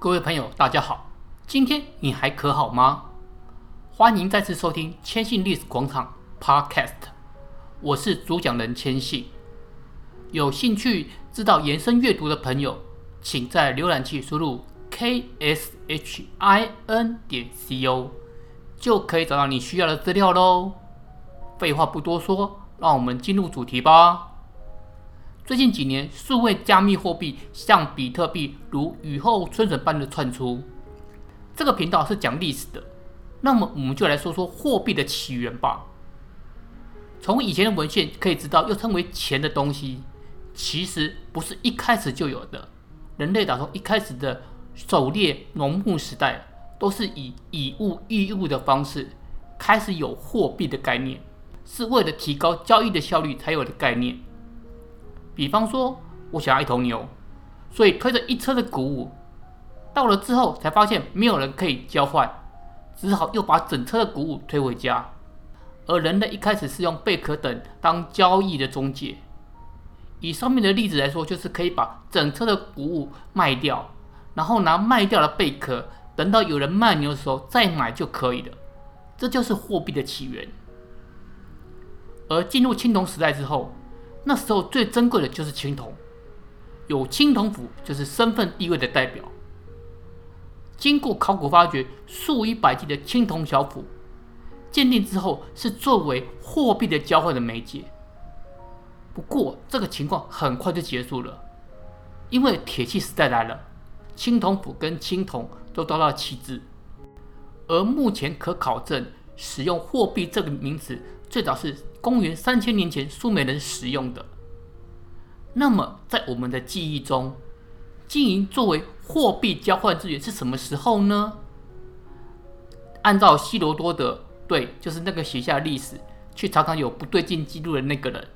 各位朋友，大家好，今天你还可好吗？欢迎再次收听千信历史广场 Podcast，我是主讲人千信。有兴趣知道延伸阅读的朋友，请在浏览器输入 kshin 点 co，就可以找到你需要的资料喽。废话不多说，让我们进入主题吧。最近几年，数位加密货币像比特币如雨后春笋般的窜出。这个频道是讲历史的，那么我们就来说说货币的起源吧。从以前的文献可以知道，又称为钱的东西，其实不是一开始就有的。人类打从一开始的狩猎农牧时代，都是以以物易物的方式开始有货币的概念，是为了提高交易的效率才有的概念。比方说，我想要一头牛，所以推着一车的谷物，到了之后才发现没有人可以交换，只好又把整车的谷物推回家。而人类一开始是用贝壳等当交易的中介。以上面的例子来说，就是可以把整车的谷物卖掉，然后拿卖掉的贝壳，等到有人卖牛的时候再买就可以了。这就是货币的起源。而进入青铜时代之后，那时候最珍贵的就是青铜，有青铜斧就是身份地位的代表。经过考古发掘，数以百计的青铜小斧，鉴定之后是作为货币的交换的媒介。不过这个情况很快就结束了，因为铁器时代来了，青铜斧跟青铜都遭到弃置。而目前可考证使用货币这个名词，最早是。公元三千年前，苏美人使用的。那么，在我们的记忆中，金银作为货币交换资源是什么时候呢？按照希罗多德，对，就是那个写下历史却常常有不对劲记录的那个人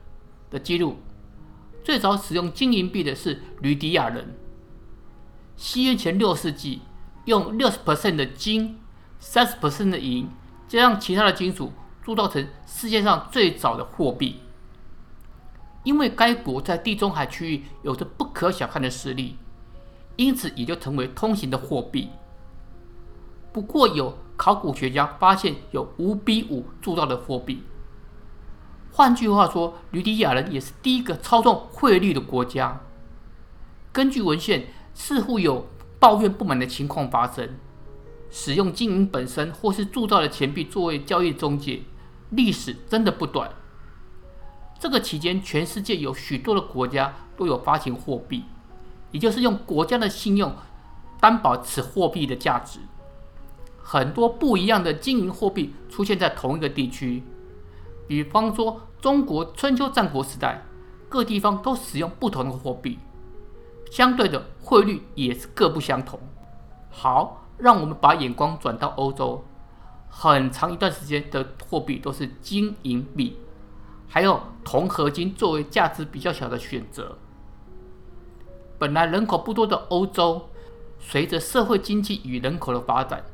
的记录，最早使用金银币的是吕底亚人。西元前六世纪，用六十 percent 的金，三十 percent 的银，加上其他的金属。铸造成世界上最早的货币，因为该国在地中海区域有着不可小看的实力，因此也就成为通行的货币。不过，有考古学家发现有五比五铸造的货币。换句话说，吕底亚人也是第一个操纵汇率的国家。根据文献，似乎有抱怨不满的情况发生，使用金银本身或是铸造的钱币作为交易中介。历史真的不短。这个期间，全世界有许多的国家都有发行货币，也就是用国家的信用担保此货币的价值。很多不一样的金银货币出现在同一个地区，比方说中国春秋战国时代，各地方都使用不同的货币，相对的汇率也是各不相同。好，让我们把眼光转到欧洲。很长一段时间的货币都是金银币，还有铜合金作为价值比较小的选择。本来人口不多的欧洲，随着社会经济与人口的发展，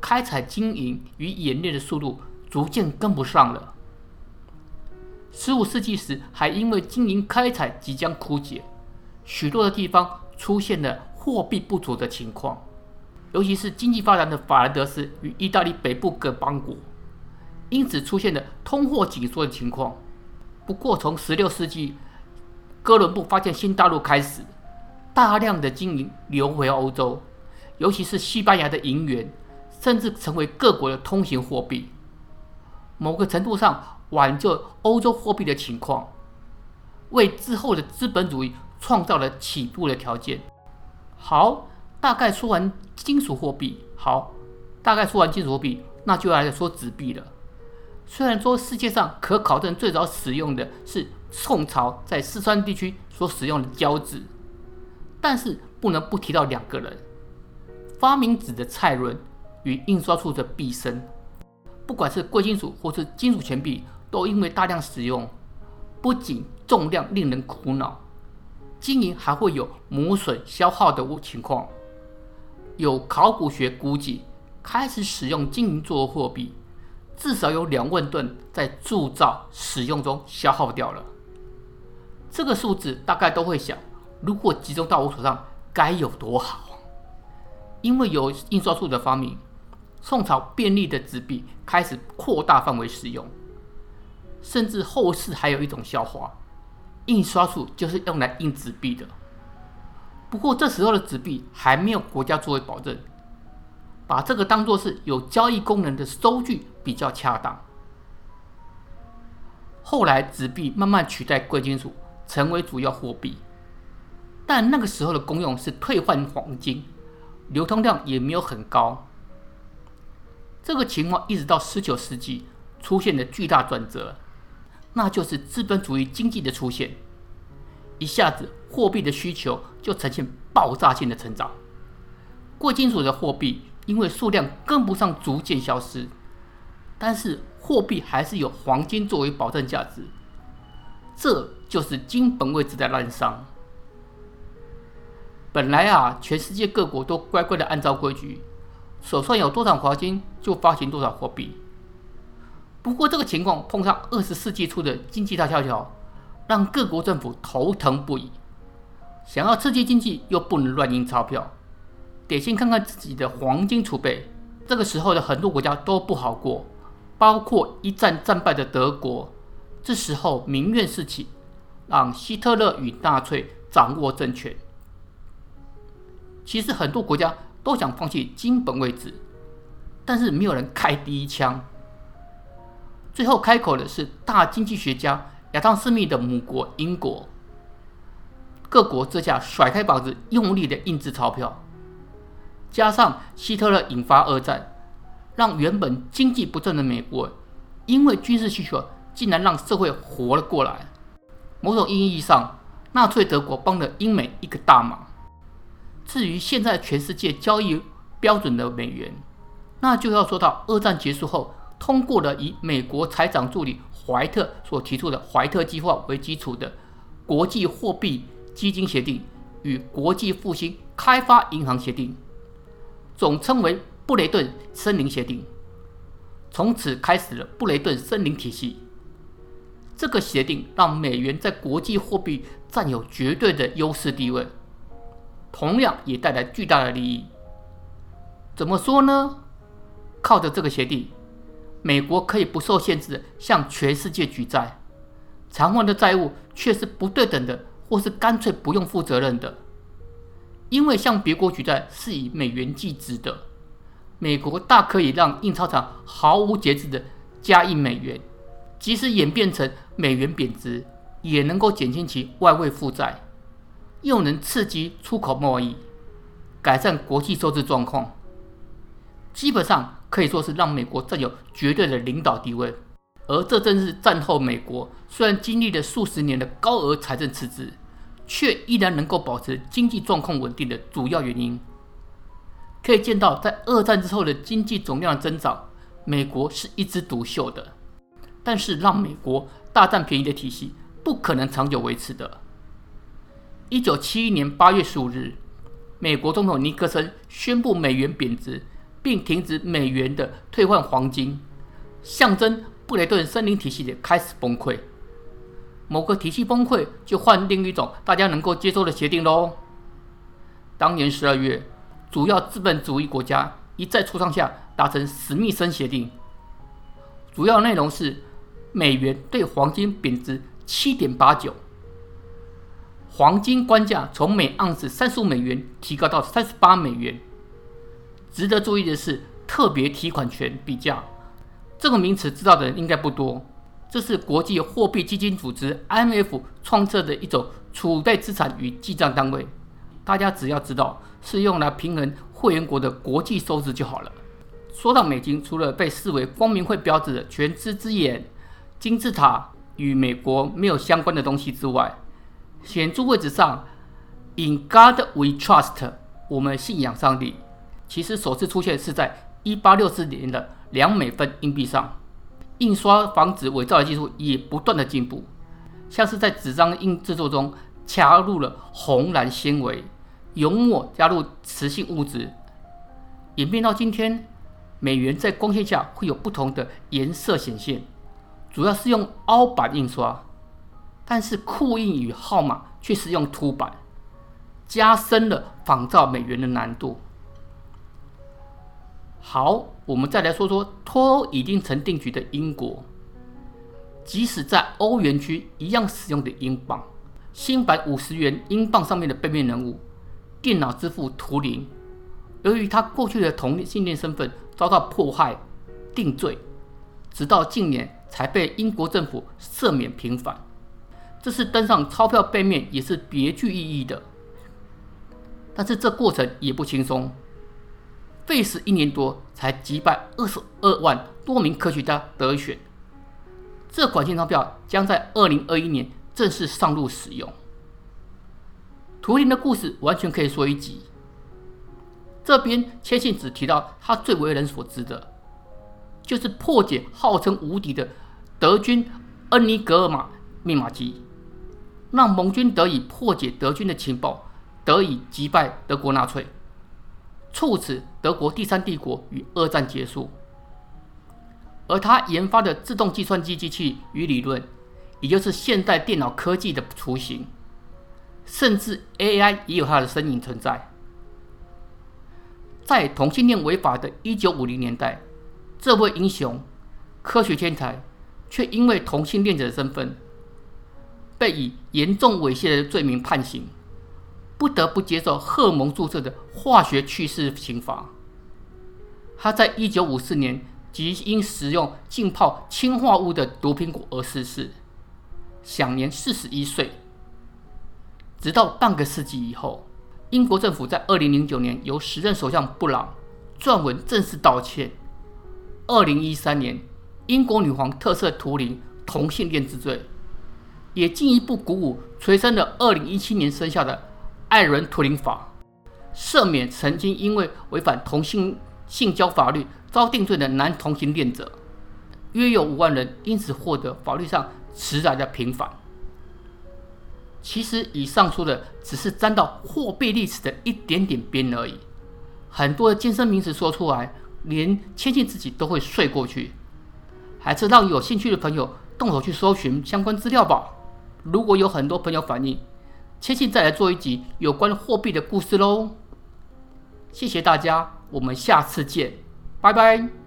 开采金银与冶炼的速度逐渐跟不上了。十五世纪时，还因为金银开采即将枯竭，许多的地方出现了货币不足的情况。尤其是经济发展的法兰德斯与意大利北部各邦国，因此出现了通货紧缩的情况。不过，从十六世纪哥伦布发现新大陆开始，大量的金银流回欧洲，尤其是西班牙的银元，甚至成为各国的通行货币。某个程度上挽救欧洲货币的情况，为之后的资本主义创造了起步的条件。好。大概说完金属货币，好，大概说完金属货币，那就来说纸币了。虽然说世界上可考证最早使用的是宋朝在四川地区所使用的交纸，但是不能不提到两个人：发明纸的蔡伦与印刷术的毕生。不管是贵金属或是金属钱币，都因为大量使用，不仅重量令人苦恼，金银还会有磨损消耗的情况。有考古学估计，开始使用金银作为货币，至少有两万吨在铸造使用中消耗掉了。这个数字大概都会想，如果集中到我手上，该有多好。因为有印刷术的发明，宋朝便利的纸币开始扩大范围使用，甚至后世还有一种笑话：印刷术就是用来印纸币的。不过这时候的纸币还没有国家作为保证，把这个当作是有交易功能的收据比较恰当。后来纸币慢慢取代贵金属，成为主要货币。但那个时候的功用是退换黄金，流通量也没有很高。这个情况一直到十九世纪出现了巨大转折，那就是资本主义经济的出现，一下子货币的需求就呈现爆炸性的成长。贵金属的货币因为数量跟不上，逐渐消失，但是货币还是有黄金作为保证价值，这就是金本位制的滥觞。本来啊，全世界各国都乖乖的按照规矩，手上有多少黄金就发行多少货币。不过这个情况碰上二十世纪初的经济大萧条，让各国政府头疼不已。想要刺激经济，又不能乱印钞票，得先看看自己的黄金储备。这个时候的很多国家都不好过，包括一战战败的德国。这时候民怨四起，让希特勒与纳粹掌握政权。其实很多国家都想放弃金本位制，但是没有人开第一枪。最后开口的是大经济学家亚当·斯密的母国英国。各国这下甩开膀子，用力的印制钞票，加上希特勒引发二战，让原本经济不振的美国，因为军事需求，竟然让社会活了过来。某种意义上，纳粹德国帮了英美一个大忙。至于现在全世界交易标准的美元，那就要说到二战结束后通过了以美国财长助理怀特所提出的怀特计划为基础的国际货币基金协定与国际复兴开发银行协定，总称为布雷顿森林协定。从此开始了布雷顿森林体系。这个协定让美元在国际货币占有绝对的优势地位。同样也带来巨大的利益。怎么说呢？靠着这个协定，美国可以不受限制的向全世界举债，偿还的债务却是不对等的，或是干脆不用负责任的。因为向别国举债是以美元计值的，美国大可以让印钞厂毫无节制的加印美元，即使演变成美元贬值，也能够减轻其外汇负债。又能刺激出口贸易，改善国际收支状况，基本上可以说是让美国占有绝对的领导地位。而这正是战后美国虽然经历了数十年的高额财政赤字，却依然能够保持经济状况稳定的主要原因。可以见到，在二战之后的经济总量的增长，美国是一枝独秀的。但是，让美国大占便宜的体系，不可能长久维持的。一九七一年八月十五日，美国总统尼克森宣布美元贬值，并停止美元的兑换黄金，象征布雷顿森林体系的开始崩溃。某个体系崩溃，就换另一种大家能够接受的协定喽。当年十二月，主要资本主义国家一再磋商下达成史密森协定，主要内容是美元对黄金贬值七点八九。黄金官价从每盎司三十五美元提高到三十八美元。值得注意的是，特别提款权比价这个名词知道的人应该不多。这是国际货币基金组织 IMF 创设的一种储备资产与记账单位。大家只要知道是用来平衡会员国的国际收支就好了。说到美金，除了被视为光明会标志的全知之眼、金字塔与美国没有相关的东西之外，显著位置上，In God We Trust，我们信仰上帝。其实首次出现是在1864年的两美分硬币上。印刷防止伪造的技术也不断的进步，像是在纸张印制作中加入了红蓝纤维，油墨加入磁性物质，演变到今天，美元在光线下会有不同的颜色显现，主要是用凹版印刷。但是酷印与号码却是用凸版，加深了仿造美元的难度。好，我们再来说说脱欧已经成定局的英国。即使在欧元区一样使用的英镑，新版五十元英镑上面的背面人物——电脑之父图灵，由于他过去的同性恋身份遭到迫害、定罪，直到近年才被英国政府赦免平反。这次登上钞票背面也是别具意义的。但是这过程也不轻松，费时一年多才击败二十二万多名科学家得选。这款新钞票将在二零二一年正式上路使用。图灵的故事完全可以说一集。这边千信只提到他最为人所知的，就是破解号称无敌的德军恩尼格尔玛密码机，让盟军得以破解德军的情报，得以击败德国纳粹，促使德国第三帝国与二战结束。而他研发的自动计算机机器与理论，也就是现代电脑科技的雏形，甚至 AI 也有它的身影存在。在同性恋违法的一九五零年代，这位英雄、科学天才，却因为同性恋者的身份，被以严重猥亵的罪名判刑，不得不接受荷蒙注射的化学去势刑罚。他在一九五四年。即因使用浸泡氰化物的毒苹果而逝世，享年四十一岁。直到半个世纪以后，英国政府在二零零九年由时任首相布朗撰文正式道歉。二零一三年，英国女皇特赦图灵同性恋之罪，也进一步鼓舞催生了二零一七年生效的艾伦图灵法，赦免曾经因为违反同性性交法律。遭定罪的男同性恋者，约有五万人因此获得法律上迟来的平反。其实以上说的只是沾到货币历史的一点点边而已，很多的艰深名词说出来，连谦信自己都会睡过去。还是让有兴趣的朋友动手去搜寻相关资料吧。如果有很多朋友反映，切记再来做一集有关货币的故事喽。谢谢大家，我们下次见。拜拜。